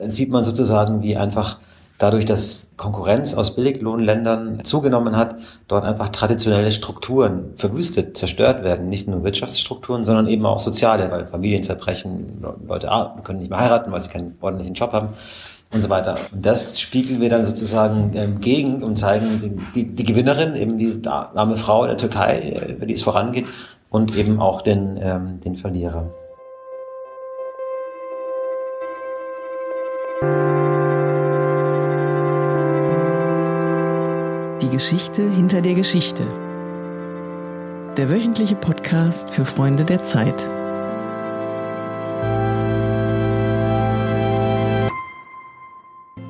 dann sieht man sozusagen, wie einfach dadurch, dass Konkurrenz aus Billiglohnländern zugenommen hat, dort einfach traditionelle Strukturen verwüstet, zerstört werden. Nicht nur Wirtschaftsstrukturen, sondern eben auch soziale, weil Familien zerbrechen, Leute können nicht mehr heiraten, weil sie keinen ordentlichen Job haben und so weiter. Und das spiegeln wir dann sozusagen ähm, gegen und zeigen die, die, die Gewinnerin, eben diese arme Frau in der Türkei, über die es vorangeht, und eben auch den, ähm, den Verlierer. Geschichte hinter der Geschichte. Der wöchentliche Podcast für Freunde der Zeit.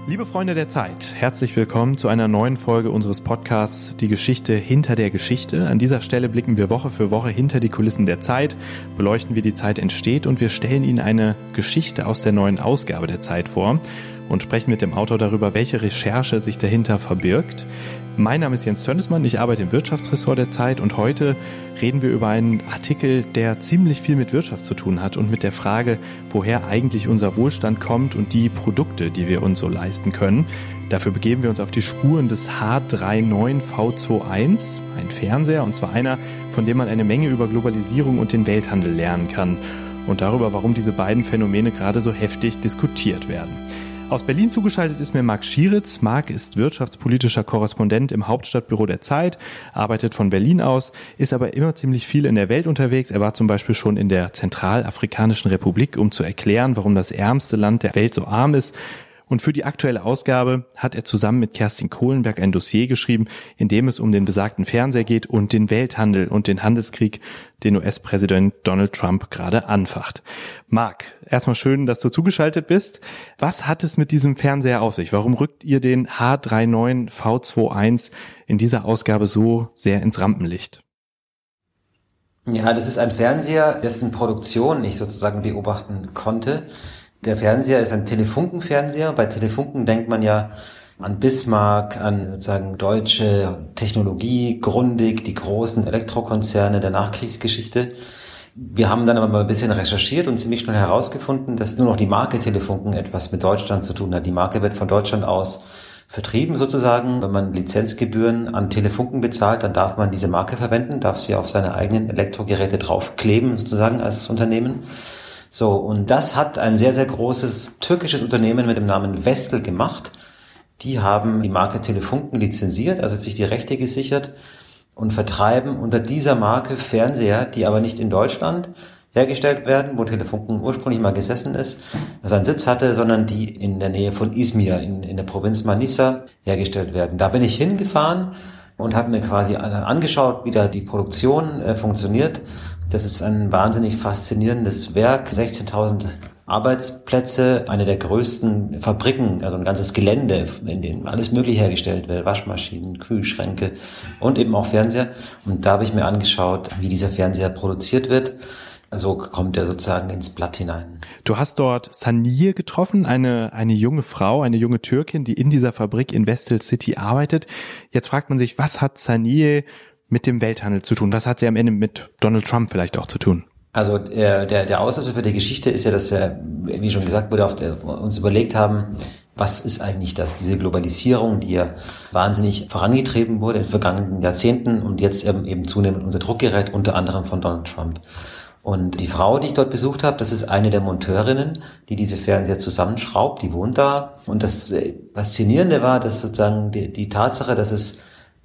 Liebe Freunde der Zeit, herzlich willkommen zu einer neuen Folge unseres Podcasts Die Geschichte hinter der Geschichte. An dieser Stelle blicken wir Woche für Woche hinter die Kulissen der Zeit, beleuchten, wie die Zeit entsteht und wir stellen Ihnen eine Geschichte aus der neuen Ausgabe der Zeit vor und sprechen mit dem Autor darüber, welche Recherche sich dahinter verbirgt. Mein Name ist Jens Tönnesmann, ich arbeite im Wirtschaftsressort der Zeit und heute reden wir über einen Artikel, der ziemlich viel mit Wirtschaft zu tun hat und mit der Frage, woher eigentlich unser Wohlstand kommt und die Produkte, die wir uns so leisten können. Dafür begeben wir uns auf die Spuren des H39V21, ein Fernseher, und zwar einer, von dem man eine Menge über Globalisierung und den Welthandel lernen kann und darüber, warum diese beiden Phänomene gerade so heftig diskutiert werden. Aus Berlin zugeschaltet ist mir Marc Schieritz. Marc ist wirtschaftspolitischer Korrespondent im Hauptstadtbüro der Zeit, arbeitet von Berlin aus, ist aber immer ziemlich viel in der Welt unterwegs. Er war zum Beispiel schon in der Zentralafrikanischen Republik, um zu erklären, warum das ärmste Land der Welt so arm ist. Und für die aktuelle Ausgabe hat er zusammen mit Kerstin Kohlenberg ein Dossier geschrieben, in dem es um den besagten Fernseher geht und den Welthandel und den Handelskrieg, den US-Präsident Donald Trump gerade anfacht. Marc, erstmal schön, dass du zugeschaltet bist. Was hat es mit diesem Fernseher auf sich? Warum rückt ihr den H39 V21 in dieser Ausgabe so sehr ins Rampenlicht? Ja, das ist ein Fernseher, dessen Produktion ich sozusagen beobachten konnte. Der Fernseher ist ein Telefunkenfernseher. Bei Telefunken denkt man ja an Bismarck, an sozusagen deutsche Technologie, Grundig, die großen Elektrokonzerne der Nachkriegsgeschichte. Wir haben dann aber mal ein bisschen recherchiert und ziemlich schnell herausgefunden, dass nur noch die Marke Telefunken etwas mit Deutschland zu tun hat. Die Marke wird von Deutschland aus vertrieben sozusagen. Wenn man Lizenzgebühren an Telefunken bezahlt, dann darf man diese Marke verwenden, darf sie auf seine eigenen Elektrogeräte draufkleben sozusagen als Unternehmen. So, und das hat ein sehr, sehr großes türkisches Unternehmen mit dem Namen Vestel gemacht. Die haben die Marke Telefunken lizenziert, also sich die Rechte gesichert und vertreiben unter dieser Marke Fernseher, die aber nicht in Deutschland hergestellt werden, wo Telefunken ursprünglich mal gesessen ist, seinen Sitz hatte, sondern die in der Nähe von Izmir, in, in der Provinz Manisa, hergestellt werden. Da bin ich hingefahren und habe mir quasi angeschaut, wie da die Produktion äh, funktioniert das ist ein wahnsinnig faszinierendes Werk. 16.000 Arbeitsplätze, eine der größten Fabriken, also ein ganzes Gelände, in dem alles Mögliche hergestellt wird. Waschmaschinen, Kühlschränke und eben auch Fernseher. Und da habe ich mir angeschaut, wie dieser Fernseher produziert wird. Also kommt er sozusagen ins Blatt hinein. Du hast dort Saniye getroffen, eine, eine junge Frau, eine junge Türkin, die in dieser Fabrik in Vestel City arbeitet. Jetzt fragt man sich, was hat Saniye mit dem Welthandel zu tun? Was hat sie am Ende mit Donald Trump vielleicht auch zu tun? Also der, der, der Auslöser für die Geschichte ist ja, dass wir, wie schon gesagt wurde, auf der, uns überlegt haben, was ist eigentlich das, diese Globalisierung, die ja wahnsinnig vorangetrieben wurde in den vergangenen Jahrzehnten und jetzt eben, eben zunehmend unser Druckgerät, unter anderem von Donald Trump. Und die Frau, die ich dort besucht habe, das ist eine der Monteurinnen, die diese Fernseher zusammenschraubt, die wohnt da. Und das äh, Faszinierende war, dass sozusagen die, die Tatsache, dass es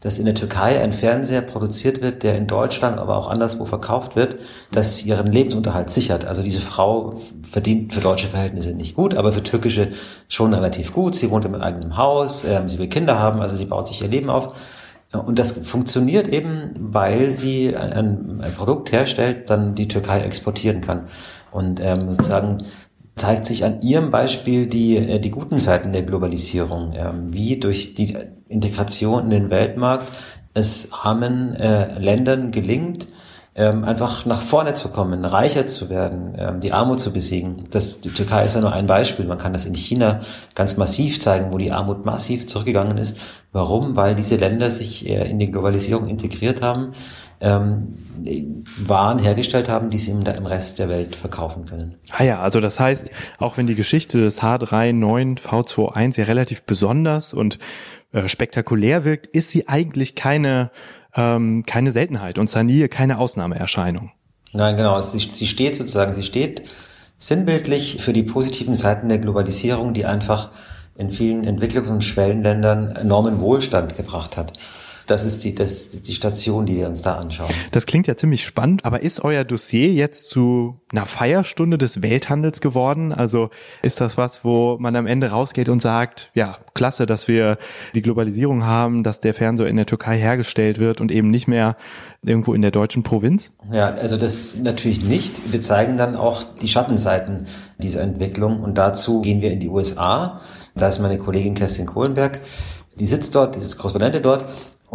dass in der Türkei ein Fernseher produziert wird, der in Deutschland, aber auch anderswo verkauft wird, das ihren Lebensunterhalt sichert. Also diese Frau verdient für deutsche Verhältnisse nicht gut, aber für türkische schon relativ gut. Sie wohnt im eigenen Haus, äh, sie will Kinder haben, also sie baut sich ihr Leben auf. Und das funktioniert eben, weil sie ein, ein Produkt herstellt, dann die Türkei exportieren kann. Und ähm, sozusagen zeigt sich an ihrem Beispiel die, äh, die guten Seiten der Globalisierung, ähm, wie durch die Integration in den Weltmarkt es armen äh, Ländern gelingt, ähm, einfach nach vorne zu kommen, reicher zu werden, ähm, die Armut zu besiegen. Das, die Türkei ist ja nur ein Beispiel. Man kann das in China ganz massiv zeigen, wo die Armut massiv zurückgegangen ist. Warum? Weil diese Länder sich in die Globalisierung integriert haben, ähm, Waren hergestellt haben, die sie im, im Rest der Welt verkaufen können. Ah ja, also das heißt, auch wenn die Geschichte des H39 V21 ja relativ besonders und äh, spektakulär wirkt, ist sie eigentlich keine, ähm, keine Seltenheit und Sanir keine Ausnahmeerscheinung. Nein, genau. Sie, sie steht sozusagen, sie steht sinnbildlich für die positiven Seiten der Globalisierung, die einfach in vielen Entwicklungs- und Schwellenländern enormen Wohlstand gebracht hat. Das ist die, das ist die Station, die wir uns da anschauen. Das klingt ja ziemlich spannend, aber ist euer Dossier jetzt zu einer Feierstunde des Welthandels geworden? Also ist das was, wo man am Ende rausgeht und sagt, ja, klasse, dass wir die Globalisierung haben, dass der Fernseher in der Türkei hergestellt wird und eben nicht mehr irgendwo in der deutschen Provinz? Ja, also das natürlich nicht. Wir zeigen dann auch die Schattenseiten dieser Entwicklung und dazu gehen wir in die USA. Da ist meine Kollegin Kerstin Kohlenberg, die sitzt dort, die ist Korrespondentin dort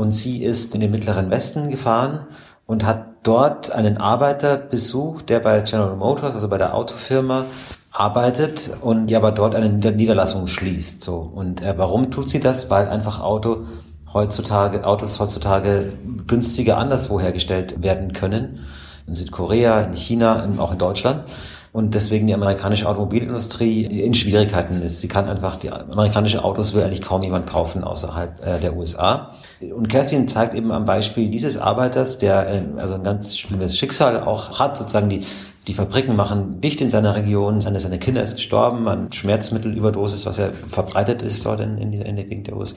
und sie ist in den Mittleren Westen gefahren und hat dort einen Arbeiter besucht, der bei General Motors, also bei der Autofirma, arbeitet und die aber dort eine Niederlassung schließt. So. Und äh, warum tut sie das? Weil einfach Auto heutzutage, Autos heutzutage günstiger anderswo hergestellt werden können. In Südkorea, in China, auch in Deutschland und deswegen die amerikanische Automobilindustrie in Schwierigkeiten ist. Sie kann einfach, die amerikanische Autos will eigentlich kaum jemand kaufen außerhalb äh, der USA. Und Kerstin zeigt eben am Beispiel dieses Arbeiters, der äh, also ein ganz schlimmes Schicksal auch hat, sozusagen die die Fabriken machen dicht in seiner Region. Seine, seine Kinder ist gestorben an Schmerzmittelüberdosis, was ja verbreitet ist dort in, in, in der Gegend der USA.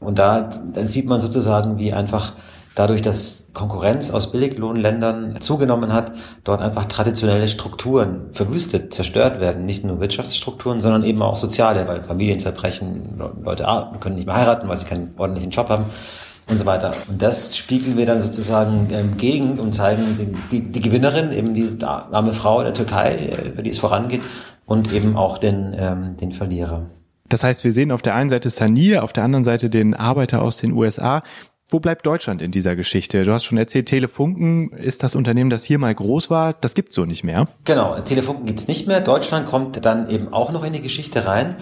Und da, da sieht man sozusagen, wie einfach dadurch, dass Konkurrenz aus Billiglohnländern zugenommen hat, dort einfach traditionelle Strukturen verwüstet, zerstört werden. Nicht nur Wirtschaftsstrukturen, sondern eben auch soziale, weil Familien zerbrechen, Leute können nicht mehr heiraten, weil sie keinen ordentlichen Job haben und so weiter. Und das spiegeln wir dann sozusagen ähm, gegen und zeigen die, die, die Gewinnerin, eben diese arme Frau in der Türkei, äh, über die es vorangeht, und eben auch den, ähm, den Verlierer. Das heißt, wir sehen auf der einen Seite Sanir, auf der anderen Seite den Arbeiter aus den USA, wo bleibt Deutschland in dieser Geschichte? Du hast schon erzählt, Telefunken ist das Unternehmen, das hier mal groß war. Das gibt's so nicht mehr. Genau, Telefunken gibt's nicht mehr. Deutschland kommt dann eben auch noch in die Geschichte rein.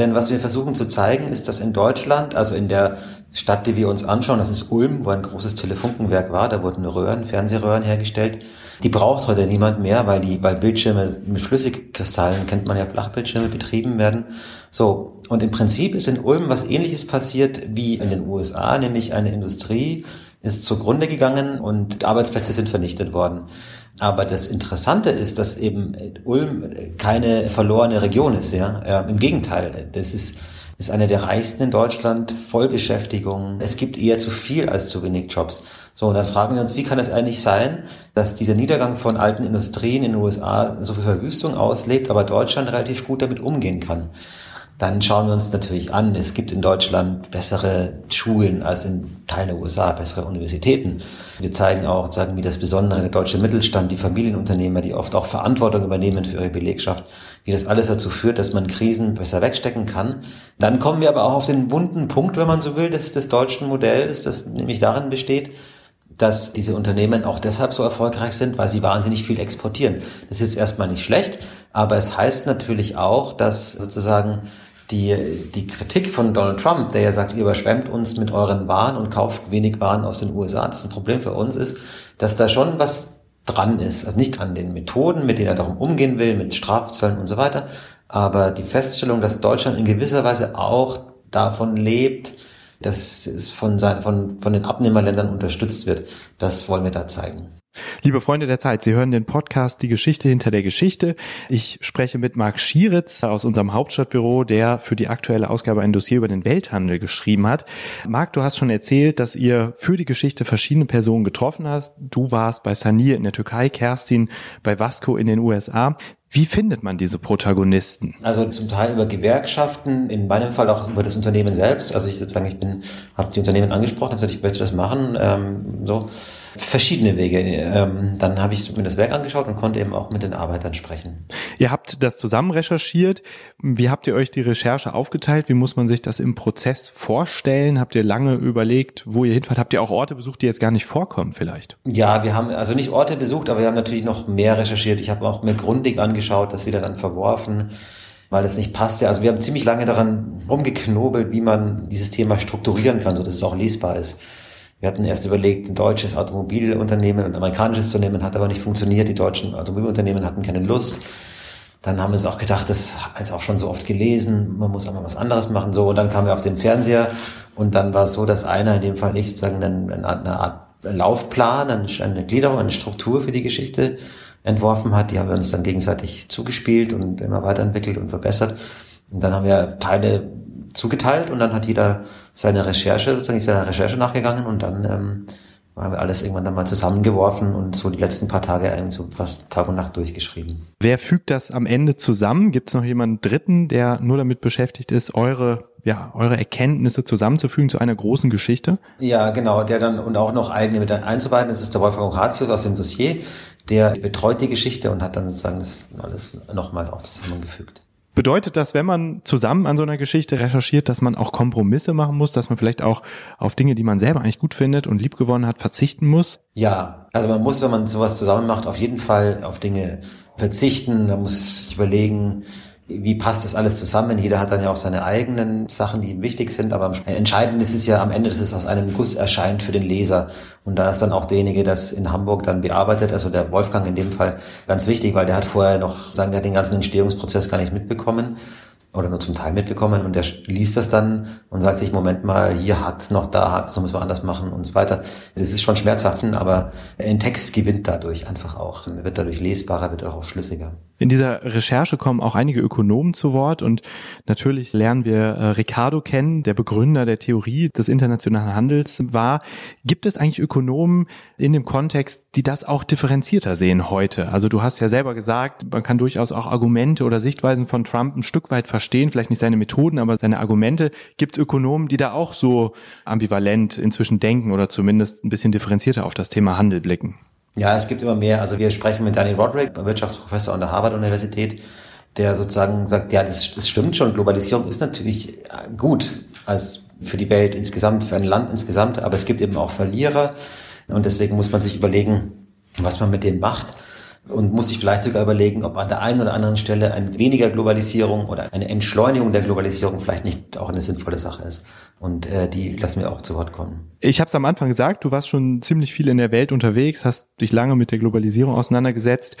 Denn was wir versuchen zu zeigen, ist, dass in Deutschland, also in der Stadt, die wir uns anschauen, das ist Ulm, wo ein großes Telefunkenwerk war, da wurden Röhren, Fernsehröhren hergestellt. Die braucht heute niemand mehr, weil die, weil Bildschirme mit Flüssigkristallen, kennt man ja, Flachbildschirme betrieben werden. So. Und im Prinzip ist in Ulm was ähnliches passiert wie in den USA, nämlich eine Industrie ist zugrunde gegangen und Arbeitsplätze sind vernichtet worden. Aber das Interessante ist, dass eben Ulm keine verlorene Region ist, ja. ja Im Gegenteil, das ist, ist eine der reichsten in Deutschland, Vollbeschäftigung. Es gibt eher zu viel als zu wenig Jobs. So, und dann fragen wir uns, wie kann es eigentlich sein, dass dieser Niedergang von alten Industrien in den USA so viel Verwüstung auslebt, aber Deutschland relativ gut damit umgehen kann? Dann schauen wir uns natürlich an, es gibt in Deutschland bessere Schulen als in Teilen der USA, bessere Universitäten. Wir zeigen auch, sagen wie das Besondere der deutsche Mittelstand, die Familienunternehmer, die oft auch Verantwortung übernehmen für ihre Belegschaft, wie das alles dazu führt, dass man Krisen besser wegstecken kann. Dann kommen wir aber auch auf den wunden Punkt, wenn man so will, des, des deutschen Modells, das nämlich darin besteht, dass diese Unternehmen auch deshalb so erfolgreich sind, weil sie wahnsinnig viel exportieren. Das ist jetzt erstmal nicht schlecht, aber es heißt natürlich auch, dass sozusagen die, die Kritik von Donald Trump, der ja sagt, ihr überschwemmt uns mit euren Waren und kauft wenig Waren aus den USA, das ein Problem für uns ist, dass da schon was dran ist. Also nicht an den Methoden, mit denen er darum umgehen will, mit Strafzöllen und so weiter, aber die Feststellung, dass Deutschland in gewisser Weise auch davon lebt, dass es von, seinen, von, von den Abnehmerländern unterstützt wird, das wollen wir da zeigen. Liebe Freunde der Zeit, Sie hören den Podcast Die Geschichte hinter der Geschichte. Ich spreche mit Marc Schieritz aus unserem Hauptstadtbüro, der für die aktuelle Ausgabe ein Dossier über den Welthandel geschrieben hat. Marc, du hast schon erzählt, dass ihr für die Geschichte verschiedene Personen getroffen hast. Du warst bei Sanir in der Türkei, Kerstin bei Vasco in den USA. Wie findet man diese Protagonisten? Also zum Teil über Gewerkschaften, in meinem Fall auch über das Unternehmen selbst. Also ich sozusagen, ich bin, habe die Unternehmen angesprochen, habe gesagt, ich möchte das machen. Ähm, so verschiedene Wege. Ähm, dann habe ich mir das Werk angeschaut und konnte eben auch mit den Arbeitern sprechen. Ihr habt das zusammen recherchiert. Wie habt ihr euch die Recherche aufgeteilt? Wie muss man sich das im Prozess vorstellen? Habt ihr lange überlegt, wo ihr hinfahrt? Habt ihr auch Orte besucht, die jetzt gar nicht vorkommen vielleicht? Ja, wir haben also nicht Orte besucht, aber wir haben natürlich noch mehr recherchiert. Ich habe auch mir grundig angeschaut, das wieder dann verworfen weil es nicht passte. Also wir haben ziemlich lange daran rumgeknobelt, wie man dieses Thema strukturieren kann, so dass es auch lesbar ist. Wir hatten erst überlegt, ein deutsches Automobilunternehmen und ein amerikanisches zu nehmen, hat aber nicht funktioniert. Die deutschen Automobilunternehmen hatten keine Lust. Dann haben wir uns auch gedacht, das ist auch schon so oft gelesen, man muss einmal was anderes machen, so. Und dann kamen wir auf den Fernseher und dann war es so, dass einer, in dem Fall ich, sagen, eine, eine Art Laufplan, eine Gliederung, eine Struktur für die Geschichte entworfen hat. Die haben wir uns dann gegenseitig zugespielt und immer weiterentwickelt und verbessert. Und dann haben wir Teile zugeteilt und dann hat jeder seine Recherche, sozusagen seiner Recherche nachgegangen und dann ähm, haben wir alles irgendwann dann mal zusammengeworfen und so die letzten paar Tage eigentlich so fast Tag und Nacht durchgeschrieben. Wer fügt das am Ende zusammen? Gibt es noch jemanden Dritten, der nur damit beschäftigt ist, eure ja, eure Erkenntnisse zusammenzufügen zu einer großen Geschichte? Ja, genau, der dann und auch noch eigene mit einzubeiten. Das ist der Wolfgang Horatius aus dem Dossier, der betreut die Geschichte und hat dann sozusagen das alles nochmal auch zusammengefügt. Bedeutet das, wenn man zusammen an so einer Geschichte recherchiert, dass man auch Kompromisse machen muss, dass man vielleicht auch auf Dinge, die man selber eigentlich gut findet und liebgewonnen hat, verzichten muss? Ja, also man muss, wenn man sowas zusammen macht, auf jeden Fall auf Dinge verzichten. Man muss sich überlegen, wie passt das alles zusammen? Jeder hat dann ja auch seine eigenen Sachen, die ihm wichtig sind, aber entscheidend ist es ja am Ende, dass es aus einem Guss erscheint für den Leser. Und da ist dann auch derjenige, das in Hamburg dann bearbeitet, also der Wolfgang in dem Fall ganz wichtig, weil der hat vorher noch, sagen wir, den ganzen Entstehungsprozess gar nicht mitbekommen oder nur zum Teil mitbekommen und der liest das dann und sagt sich, Moment mal, hier hakt's noch, da hakt's noch, müssen wir anders machen und so weiter. Das ist schon schmerzhaft, aber ein Text gewinnt dadurch einfach auch, wird dadurch lesbarer, wird auch schlüssiger. In dieser Recherche kommen auch einige Ökonomen zu Wort und natürlich lernen wir äh, Ricardo kennen, der Begründer der Theorie des internationalen Handels war. Gibt es eigentlich Ökonomen in dem Kontext, die das auch differenzierter sehen heute? Also du hast ja selber gesagt, man kann durchaus auch Argumente oder Sichtweisen von Trump ein Stück weit verstehen, vielleicht nicht seine Methoden, aber seine Argumente. Gibt es Ökonomen, die da auch so ambivalent inzwischen denken oder zumindest ein bisschen differenzierter auf das Thema Handel blicken? Ja, es gibt immer mehr. Also wir sprechen mit Danny Roderick, Wirtschaftsprofessor an der Harvard-Universität, der sozusagen sagt, ja, das, das stimmt schon, Globalisierung ist natürlich gut als für die Welt insgesamt, für ein Land insgesamt, aber es gibt eben auch Verlierer und deswegen muss man sich überlegen, was man mit denen macht und muss sich vielleicht sogar überlegen, ob an der einen oder anderen Stelle ein weniger Globalisierung oder eine Entschleunigung der Globalisierung vielleicht nicht auch eine sinnvolle Sache ist. Und äh, die lassen wir auch zu Wort kommen. Ich habe es am Anfang gesagt, du warst schon ziemlich viel in der Welt unterwegs, hast dich lange mit der Globalisierung auseinandergesetzt.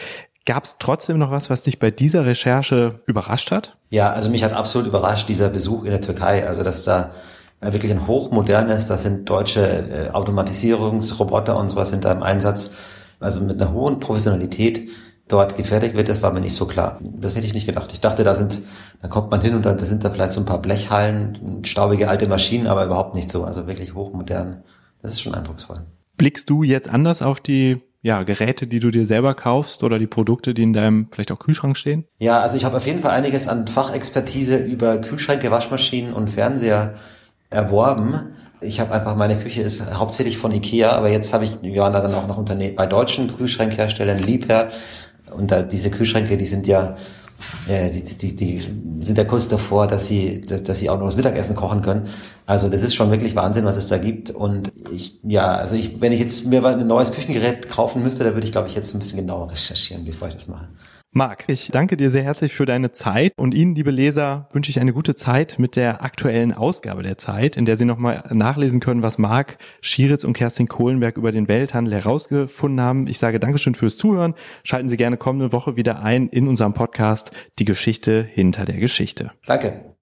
Gab es trotzdem noch was, was dich bei dieser Recherche überrascht hat? Ja, also mich hat absolut überrascht dieser Besuch in der Türkei. Also dass da wirklich ein hochmodernes, da sind deutsche äh, Automatisierungsroboter und sowas sind da im Einsatz also mit einer hohen Professionalität dort gefertigt wird, das war mir nicht so klar. Das hätte ich nicht gedacht. Ich dachte, da sind, da kommt man hin und da sind da vielleicht so ein paar Blechhallen, staubige alte Maschinen, aber überhaupt nicht so. Also wirklich hochmodern. Das ist schon eindrucksvoll. Blickst du jetzt anders auf die ja, Geräte, die du dir selber kaufst oder die Produkte, die in deinem vielleicht auch Kühlschrank stehen? Ja, also ich habe auf jeden Fall einiges an Fachexpertise über Kühlschränke, Waschmaschinen und Fernseher erworben. Ich habe einfach, meine Küche ist hauptsächlich von Ikea, aber jetzt habe ich, wir waren da dann auch noch Unternehmen bei deutschen Kühlschrankherstellern, Liebherr. Und da, diese Kühlschränke, die sind ja, äh, die, die, die sind ja kurz davor, dass sie, dass, dass sie auch noch das Mittagessen kochen können. Also das ist schon wirklich Wahnsinn, was es da gibt. Und ich, ja, also ich, wenn ich jetzt mir ein neues Küchengerät kaufen müsste, da würde ich, glaube ich, jetzt ein bisschen genauer recherchieren, bevor ich das mache. Marc, ich danke dir sehr herzlich für deine Zeit und Ihnen, liebe Leser, wünsche ich eine gute Zeit mit der aktuellen Ausgabe der Zeit, in der Sie nochmal nachlesen können, was Marc Schieritz und Kerstin Kohlenberg über den Welthandel herausgefunden haben. Ich sage Dankeschön fürs Zuhören. Schalten Sie gerne kommende Woche wieder ein in unserem Podcast Die Geschichte hinter der Geschichte. Danke.